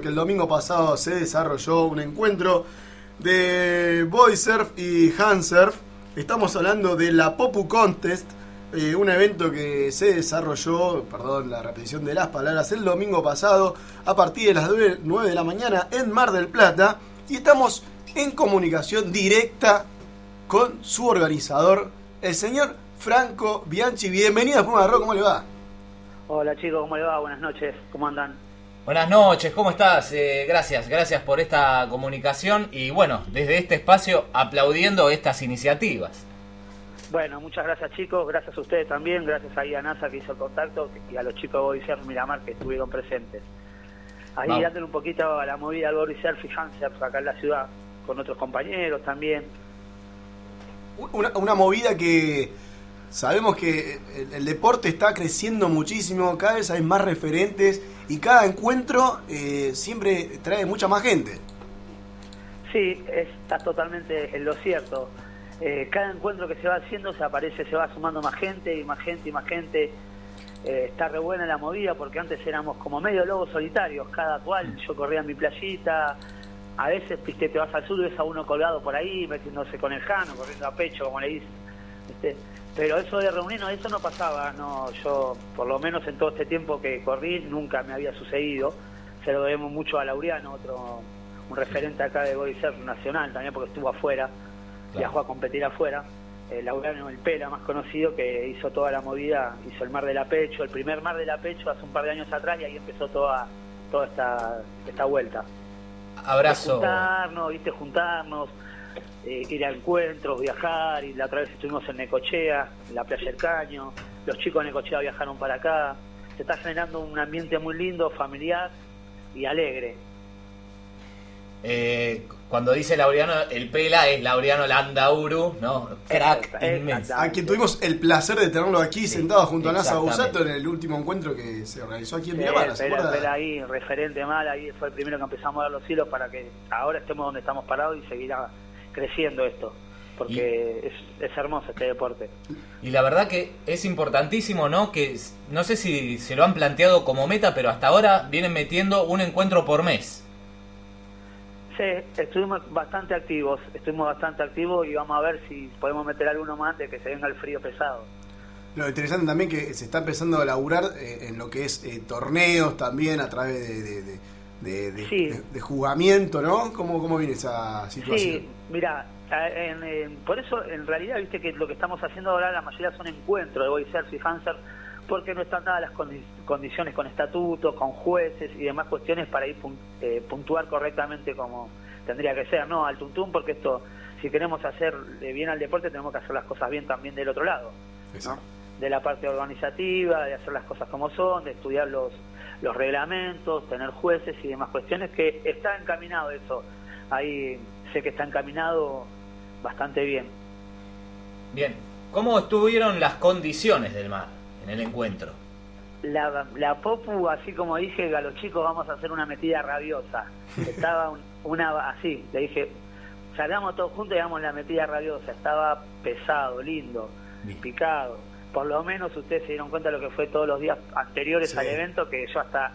que el domingo pasado se desarrolló un encuentro de boy surf y hand surf. Estamos hablando de la Popu Contest, eh, un evento que se desarrolló, perdón la repetición de las palabras, el domingo pasado a partir de las 9 de la mañana en Mar del Plata. Y estamos en comunicación directa con su organizador, el señor Franco Bianchi. Bienvenido a Puma Rock, ¿cómo le va? Hola chicos, ¿cómo le va? Buenas noches, ¿cómo andan? Buenas noches, ¿cómo estás? Eh, gracias, gracias por esta comunicación y bueno, desde este espacio aplaudiendo estas iniciativas. Bueno, muchas gracias chicos, gracias a ustedes también, gracias ahí a NASA que hizo el contacto y a los chicos de Body Surf Miramar que estuvieron presentes. Ahí Vamos. dándole un poquito a la movida al Body Surf y Hand Surf acá en la ciudad, con otros compañeros también. Una, una movida que sabemos que el, el deporte está creciendo muchísimo, cada vez hay más referentes y cada encuentro eh, siempre trae mucha más gente. Sí, está totalmente en lo cierto. Eh, cada encuentro que se va haciendo se aparece, se va sumando más gente y más gente y más gente. Eh, está re buena la movida porque antes éramos como medio lobos solitarios, cada cual. Yo corría en mi playita, a veces viste, te vas al sur y ves a uno colgado por ahí, metiéndose con el jano, corriendo a pecho, como le dicen. ¿Viste? Pero eso de reunirnos, eso no pasaba. no Yo, por lo menos en todo este tiempo que corrí, nunca me había sucedido. Se lo debemos mucho a Laureano, otro un referente acá de Body Surf nacional también, porque estuvo afuera, viajó a competir afuera. Eh, Laureano El Pela, más conocido, que hizo toda la movida, hizo el Mar de la Pecho, el primer Mar de la Pecho hace un par de años atrás y ahí empezó toda toda esta, esta vuelta. Abrazo. Juntarnos, viste, juntarnos, eh, ir a encuentros, viajar, y la otra vez estuvimos en Necochea, en la playa del Caño, los chicos de Necochea viajaron para acá, se está generando un ambiente muy lindo, familiar y alegre. Eh, cuando dice Laureano, el pela es Laureano Landauru, ¿no? Crack inmenso. A quien tuvimos el placer de tenerlo aquí sentado junto a Nasa. Busato en el último encuentro que se organizó aquí en Sí, Miramar, ¿se Pela- acuerda? Pela ahí, referente mal, ahí fue el primero que empezamos a dar los hilos para que ahora estemos donde estamos parados y seguirá creciendo esto, porque es, es hermoso este deporte. Y la verdad que es importantísimo, ¿no? Que no sé si se lo han planteado como meta, pero hasta ahora vienen metiendo un encuentro por mes. Sí, estuvimos bastante activos, estuvimos bastante activos y vamos a ver si podemos meter alguno más de que se venga el frío pesado. Lo interesante también que se está empezando a laburar eh, en lo que es eh, torneos también a través de, de, de- de- de- Sí. de- de jugamiento, ¿no? ¿Cómo, ¿Cómo viene esa situación? Sí, mira, en- en- por eso en realidad viste que lo que estamos haciendo ahora la mayoría son encuentros de Boy Surf y Hanser porque no están dadas las condi- condiciones con estatutos, con jueces y demás cuestiones para ir pun- eh, puntuar correctamente como tendría que ser, ¿no? Al tuntún porque esto, si queremos hacer eh, bien al deporte tenemos que hacer las cosas bien también del otro lado. De la parte organizativa, de hacer las cosas como son, de estudiar los, los reglamentos, tener jueces y demás cuestiones, que está encaminado eso. Ahí sé que está encaminado bastante bien. Bien, ¿cómo estuvieron las condiciones del mar en el encuentro? La, la Popu, así como dije, a los chicos vamos a hacer una metida rabiosa. Estaba un- una así, le dije, salgamos todos juntos y hagamos la metida rabiosa. Estaba pesado, lindo, Bien. picado. Por lo menos ustedes se dieron cuenta de lo que fue todos los días anteriores Sí. al evento, que yo hasta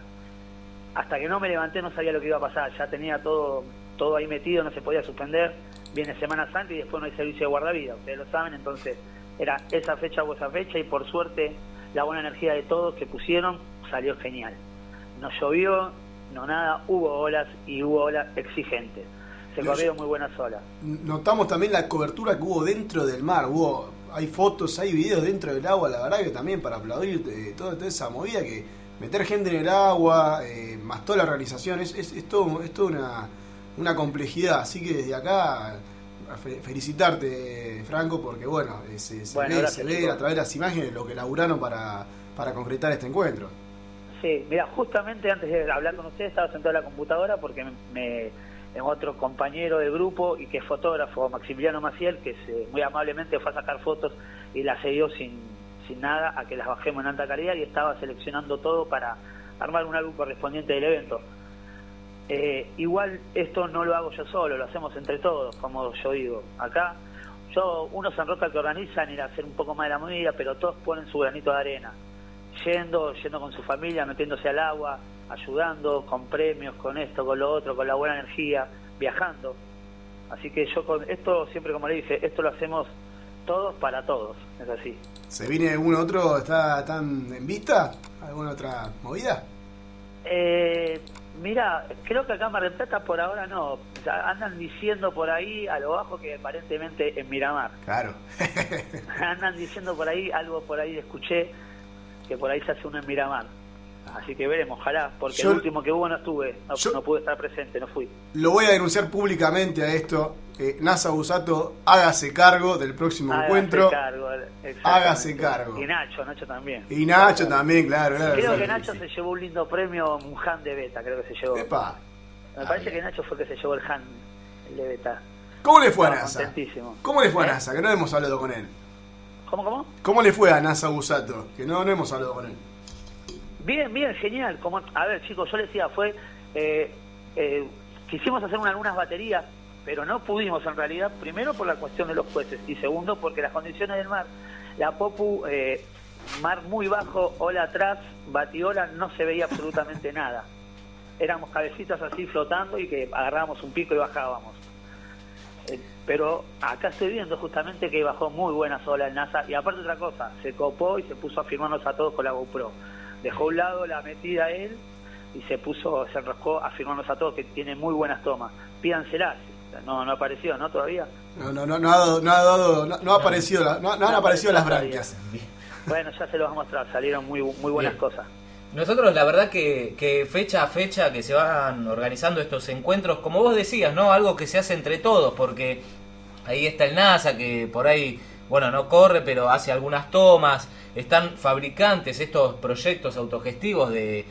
hasta que no me levanté no sabía lo que iba a pasar. Ya tenía todo todo ahí metido, no se podía suspender. Viene Semana Santa y después no hay servicio de guardavida, ustedes lo saben. Entonces era esa fecha o esa fecha y por suerte la buena energía de todos que pusieron salió genial. No llovió, no nada, hubo olas y hubo olas exigentes. Se Pero corrieron muy buenas olas. Notamos también la cobertura que hubo dentro del mar. Hubo, hay fotos, hay videos dentro del agua. La verdad que también para aplaudir eh, toda, toda esa movida que meter gente en el agua, eh, más toda la organización, es, es, es todo, es toda una, una complejidad. Así que desde acá fe- felicitarte, Franco, porque bueno, se, se Bueno, ve, se ve a través de las imágenes lo que laburaron para, para concretar este encuentro. Sí, mira, justamente antes de hablar con ustedes estaba sentado en la computadora porque me, me- en otro compañero de grupo y que es fotógrafo, Maximiliano Maciel, que se, muy amablemente fue a sacar fotos y las cedió sin, sin nada a que las bajemos en alta calidad y estaba seleccionando todo para armar un álbum correspondiente del evento. Eh, igual esto no lo hago yo solo, lo hacemos entre todos, como yo digo. Acá yo uno se enroca que organizan ir a hacer un poco más de la movida, pero todos ponen su granito de arena. Yendo, yendo con su familia, metiéndose al agua, ayudando con premios, con esto, con lo otro, con la buena energía, viajando. Así que yo con esto, siempre como le dije, esto lo hacemos todos para todos, es así. ¿Se viene algún otro, está tan en vista? ¿Alguna otra movida? Eh, mira, creo que acá en Mar del Plata por ahora no. andan diciendo por ahí a lo bajo que aparentemente en Miramar. Claro. andan diciendo por ahí, algo por ahí escuché, que por ahí se hace uno en Miramar. Así que veremos, ojalá, porque el último que hubo no estuve, no, pude estar presente, no fui. Lo voy a denunciar públicamente a esto. Eh, Nasa Busato, hágase cargo del próximo encuentro. Cargo, hágase cargo. Y Nacho, Nacho también. Y Nacho también, claro. creo que Nacho se llevó un lindo premio, un Han de Beta, creo que se llevó. Epa. Me parece que Nacho fue el que se llevó el Han el de Beta. ¿Cómo le fue a Nasa? ¿Cómo le fue a ¿Eh? Nasa? Que no hemos hablado con él. ¿Cómo, cómo? ¿Cómo le fue a Nasa Busato? Que no, no hemos hablado con él. Bien, bien, genial. Como, a ver, chicos, yo les decía, fue. Eh, eh, quisimos hacer algunas baterías, pero no pudimos en realidad, primero por la cuestión de los jueces y segundo porque las condiciones del mar, la Popu, eh, mar muy bajo, ola atrás, batiola, no se veía absolutamente nada. Éramos cabecitas así flotando y que agarrábamos un pico y bajábamos. pero acá estoy viendo justamente que bajó muy buena olas el NASA y aparte otra cosa, se copó y se puso a firmarnos a todos con la GoPro dejó a un lado la metida él y se puso, se enroscó a firmarnos a todos que tiene muy buenas tomas. Pídanselas. No, no ha aparecido, ¿no? Todavía. No, no, no, no ha, dado, no ha, dado, no, ha aparecido, no, han aparecido las branquias. Bueno, ya se los vamos a mostrar, salieron muy, muy buenas cosas. Nosotros la verdad que, que, fecha a fecha que se van organizando estos encuentros, como vos decías, ¿no? Algo que se hace entre todos, porque ahí está el NASA que por ahí, bueno, no corre, pero hace algunas tomas están fabricantes, estos proyectos autogestivos de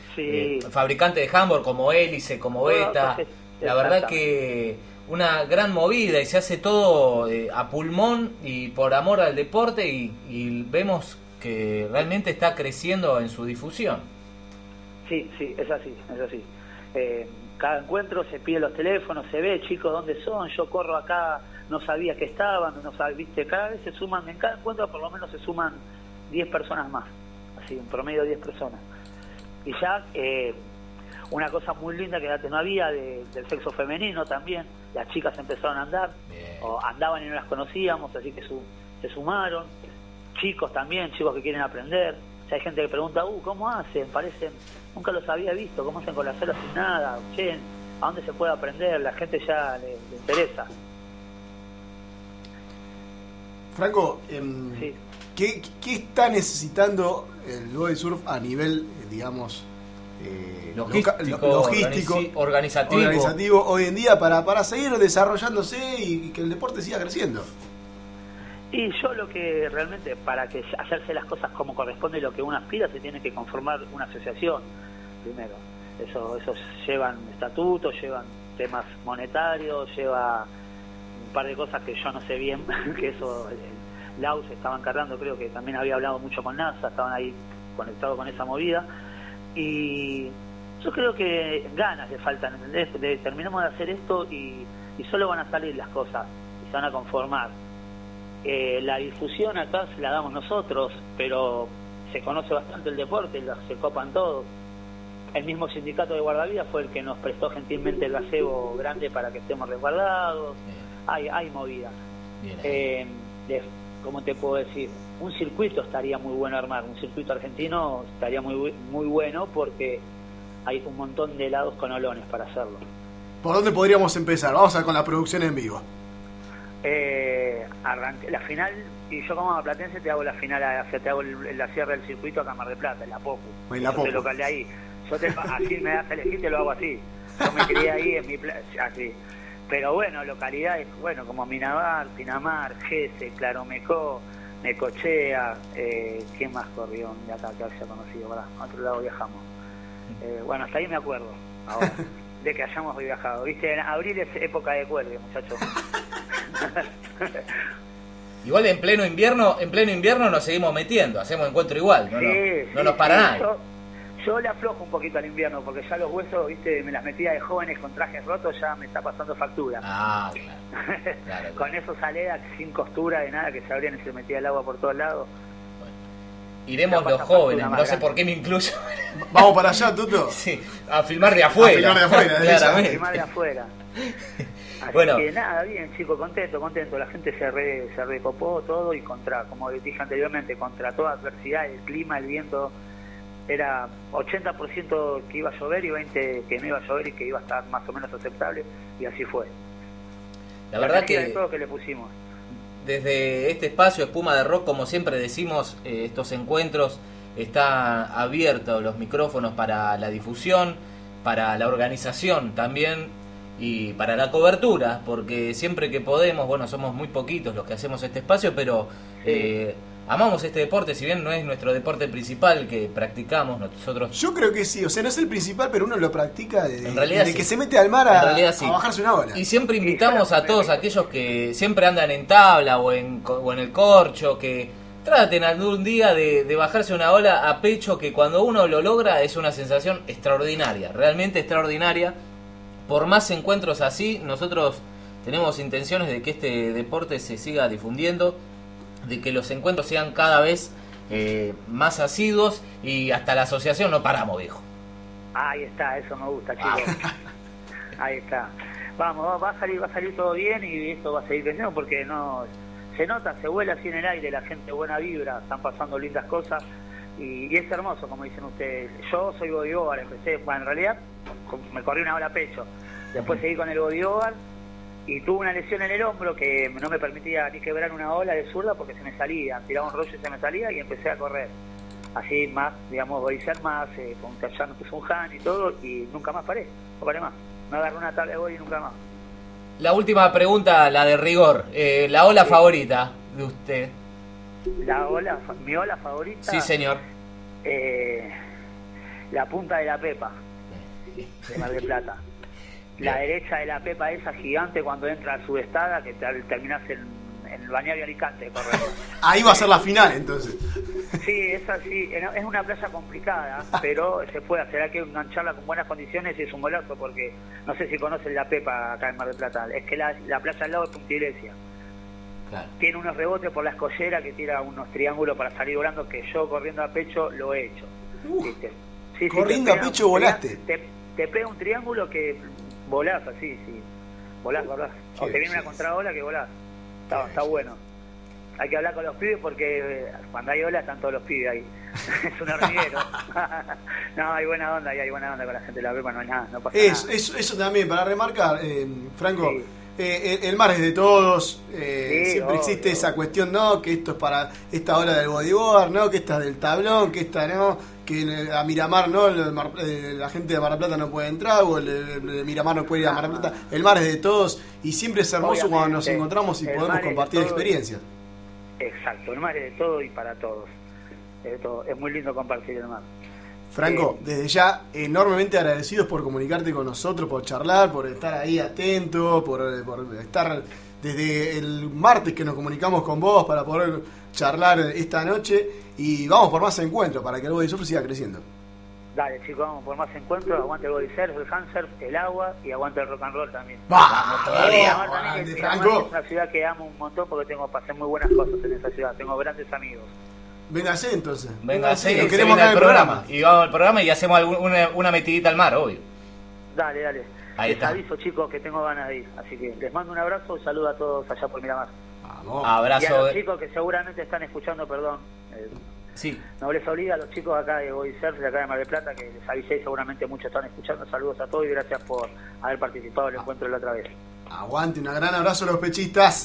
fabricantes de Hamburg como Hélice, como Beta. La verdad que una gran movida y se hace todo eh, a pulmón y por amor al deporte y, vemos que realmente está creciendo en su difusión. Sí, sí, es así, es así. Eh, cada encuentro se pide los teléfonos, se ve, chicos, ¿dónde son? Yo corro acá, no sabía que estaban, no sabía, viste, cada vez se suman, en cada encuentro por lo menos se suman 10 personas más, así, un promedio de 10 personas. Y ya eh, una cosa muy linda que antes no había del sexo femenino también, las chicas empezaron a andar, o andaban y no las conocíamos, así que se sumaron, chicos también, chicos que quieren aprender, hay gente que pregunta, uh, ¿cómo hacen? Parecen, nunca los había visto, ¿cómo hacen con las olas sin nada? Che, ¿a dónde se puede aprender? La gente ya le, interesa. Franco, em, sí. ¿Qué, está necesitando el body surf a nivel, eh, digamos, eh, logístico, organizativo. hoy en día para, para seguir desarrollándose y que el deporte siga creciendo? Y yo lo que realmente, para que hacerse las cosas como corresponde y lo que uno aspira, se tiene que conformar una asociación primero. Eso, eso llevan estatutos, llevan temas monetarios, lleva un par de cosas que yo no sé bien, que eso Laus estaban cargando, creo que también había hablado mucho con NASA, estaban ahí conectados con esa movida. Y yo creo que ganas le faltan, ¿entendés? Terminamos de hacer esto y, solo van a salir las cosas y se van a conformar. Eh, la difusión acá se la damos nosotros, pero se conoce bastante el deporte, se copan todos. El mismo sindicato de guardavidas fue el que nos prestó gentilmente el gazebo grande para que estemos resguardados. Hay, hay movida. Eh, ¿cómo te puedo decir? Un circuito estaría muy bueno armar, un circuito argentino estaría muy, muy bueno porque hay un montón de lados con olones para hacerlo. ¿Por dónde podríamos empezar? Vamos a con la producción en vivo. Eh, la final, y yo como platense te hago la final, te hago la cierre del circuito a Camar de Plata, en la Popu. En la local de ahí. Yo te, así me das a elegir, te lo hago así. Yo me crié ahí en mi así. Pero bueno, localidades, bueno, como Minamar, Pinamar, Gese, Claromecó, Necochea, eh, ¿quién más corrió de acá que haya conocido? ¿verdad? A otro lado viajamos. Eh, bueno, hasta ahí me acuerdo, ahora, de que hayamos viajado. Viste, en abril es época de cuelgue, muchachos. Igual en pleno invierno, en pleno invierno nos seguimos metiendo, hacemos encuentro igual, no, no, nos para nada. Yo le aflojo un poquito al invierno porque ya los huesos, viste, me las metía de jóvenes con trajes rotos, ya me está pasando factura. Ah, con esos aledas sin costura de nada que se abrían y se metía el agua por todos lados. iremos los jóvenes, no sé por qué me incluyo. Vamos para allá, Toto. Sí, a filmar de afuera. filmar afuera, de afuera. Así Bueno. que nada, bien, chicos, contento, contento. La gente se re, se recopó todo y contra, como les dije anteriormente, contra toda adversidad, el clima, el viento, era 80% que iba a llover y 20% que no iba a llover y que iba a estar más o menos aceptable, y así fue. La verdad energía de que todo que le pusimos. desde este espacio Espuma de Rock, como siempre decimos, eh, estos encuentros está abiertos los micrófonos para la difusión, para la organización también y para la cobertura, porque siempre que podemos, bueno, somos muy poquitos los que hacemos este espacio, pero eh, amamos este deporte, si bien no es nuestro deporte principal que practicamos nosotros. Yo creo que sí, o sea, no es el principal, pero uno lo practica de, En realidad de sí. que se mete al mar En a, realidad sí. a bajarse una ola. Y siempre invitamos a todos aquellos que siempre andan en tabla o en, o en el corcho, que traten algún día de, de bajarse una ola a pecho, que cuando uno lo logra es una sensación extraordinaria, realmente extraordinaria. Por más encuentros así, nosotros tenemos intenciones de que este deporte se siga difundiendo, de que los encuentros sean cada vez eh, más asiduos y hasta la asociación no paramos, viejo. Ahí está, eso me gusta, chicos. Ahí está. Vamos, va- va a salir, va a salir todo bien y esto va a seguir creciendo porque no se nota, se vuela así en el aire, la gente buena vibra, están pasando lindas cosas y, y es hermoso, como dicen ustedes. Yo soy bodyboard, empecé, bueno, en realidad me corrí una ola a pecho, después seguí con el bodyboard y tuve una lesión en el hombro que no me permitía ni quebrar una ola de zurda porque se me salía, tiraba un rollo y se me salía y empecé a correr. Así más, digamos, bodycer más, eh, con allá me puse un han y todo y nunca más paré, no paré más. Me agarré una tabla de body y nunca más. La última pregunta, la de rigor. Eh, la ola Sí. favorita de usted. La ola, mi ola favorita, Sí, señor. eh, la punta de la Pepa, de Mar del Plata. La derecha de la Pepa esa gigante cuando entra a subestada que te, terminás en, en el bañario Alicante. Ahí va a ser la final, entonces. Sí, es así, es una playa complicada, pero se puede hacer, hay que engancharla con buenas condiciones y es un golazo porque no sé si conocen la Pepa acá en Mar del Plata, es que la, la playa al lado es Punta Iglesia. Claro. Tiene unos rebotes por la escollera que tira unos triángulos para salir volando que yo corriendo a pecho lo he hecho. Uh, ¿viste? Sí, sí, corriendo a pecho volaste. Te, te pega un triángulo que volás así, sí. Volás, volás. O te viene una contraola que volás. Está, está bueno. Hay que hablar con los pibes porque eh, cuando hay ola están todos los pibes ahí. es un hormiguero. no, hay buena onda hay buena onda con la gente de la Pepa, no hay nada, no pasa Eso, nada. eso, eso también, para remarcar, eh, Franco, Sí. Eh, el, mar es de todos, eh, Sí, siempre obvio. existe esa cuestión, no, que esto es para esta hora del bodyboard, no, que esta es del tablón, que esta no, que en- a Miramar no, el Mar- eh, la gente de Mar del Plata no puede entrar, o el, Miramar no puede ir a Mar del Plata, el mar es de todos, y siempre es hermoso cuando nos encontramos y podemos compartir experiencias. Exacto, el mar es de todo y para todos. Es, de todo. es muy lindo compartir el mar. Franco, desde ya enormemente agradecidos por comunicarte con nosotros, por charlar, por estar ahí atento, por, por estar desde el martes que nos comunicamos con vos para poder charlar esta noche y vamos por más encuentros para que el Body Surf siga creciendo. Dale, chicos, vamos por más encuentros. Aguante el body surf, el handsurf, el agua y aguante el rock and roll también. ¡Vamos todavía! también, ¡Aguante, que Miramar Franco! es una ciudad que amo un montón porque tengo pasé muy buenas cosas en esa ciudad. Tengo grandes amigos. Véngase entonces. Venga, Véngase, sí, lo queremos acá al en el programa. Y vamos al programa y hacemos algún- una, una metidita al mar, obvio. Dale, dale. Ahí les está. aviso, chicos, que tengo ganas de ir. Así que les mando un abrazo y saludo a todos allá por Miramar. Vamos. Y a Abrazo. los chicos que seguramente están escuchando, perdón. eh, Sí, no les obliga a los chicos acá de Body Surf, de acá de Mar del Plata, que les avisé seguramente muchos están escuchando. Saludos a todos y gracias por haber participado del encuentro de la otra vez. Aguante, un gran abrazo a los pechistas.